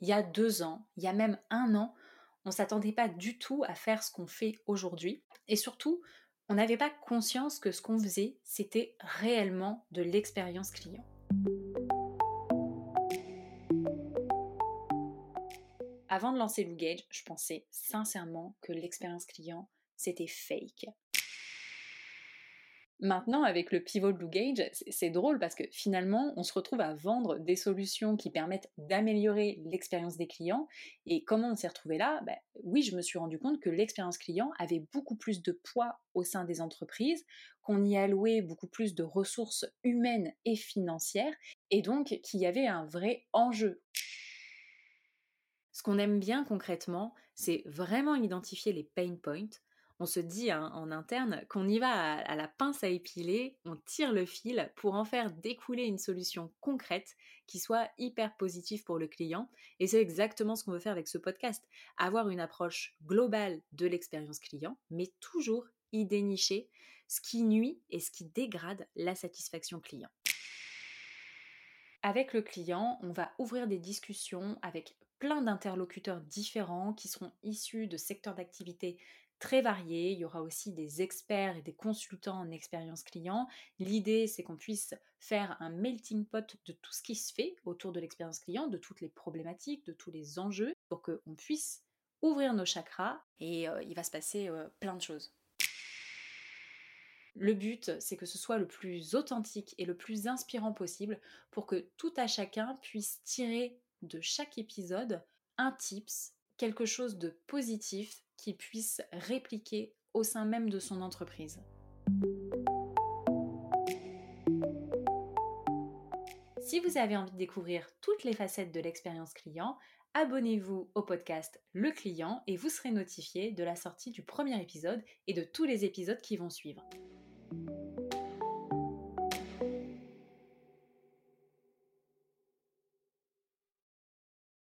il y a deux ans, il y a même un an, on s'attendait pas du tout à faire ce qu'on fait aujourd'hui. Et surtout, on n'avait pas conscience que ce qu'on faisait, c'était réellement de l'expérience client. Avant de lancer Gage, je pensais sincèrement que l'expérience client, c'était fake. Maintenant, avec le pivot Blue Gage, c'est drôle parce que finalement, on se retrouve à vendre des solutions qui permettent d'améliorer l'expérience des clients. Et comment on s'est retrouvé là? Ben, Oui, je me suis rendu compte que l'expérience client avait beaucoup plus de poids au sein des entreprises, qu'on y allouait beaucoup plus de ressources humaines et financières, et donc qu'il y avait un vrai enjeu. Ce qu'on aime bien concrètement, c'est vraiment identifier les pain points, on se dit hein, en interne qu'on y va à, la pince à épiler, on tire le fil pour en faire découler une solution concrète qui soit hyper positive pour le client. Et c'est exactement ce qu'on veut faire avec ce podcast. Avoir une approche globale de l'expérience client, mais toujours y dénicher ce qui nuit et ce qui dégrade la satisfaction client. Avec le client, on va ouvrir des discussions avec plein d'interlocuteurs différents qui seront issus de secteurs d'activité très variés. Il y aura aussi des experts et des consultants en expérience client. L'idée, c'est qu'on puisse faire un melting pot de tout ce qui se fait autour de l'expérience client, de toutes les problématiques, de tous les enjeux, pour qu'on puisse ouvrir nos chakras et euh, il va se passer euh, plein de choses. Le but, c'est que ce soit le plus authentique et le plus inspirant possible pour que tout à chacun puisse tirer de chaque épisode un tips, quelque chose de positif qui puisse répliquer au sein même de son entreprise. Si vous avez envie de découvrir toutes les facettes de l'expérience client, abonnez-vous au podcast Le Client et vous serez notifié de la sortie du premier épisode et de tous les épisodes qui vont suivre.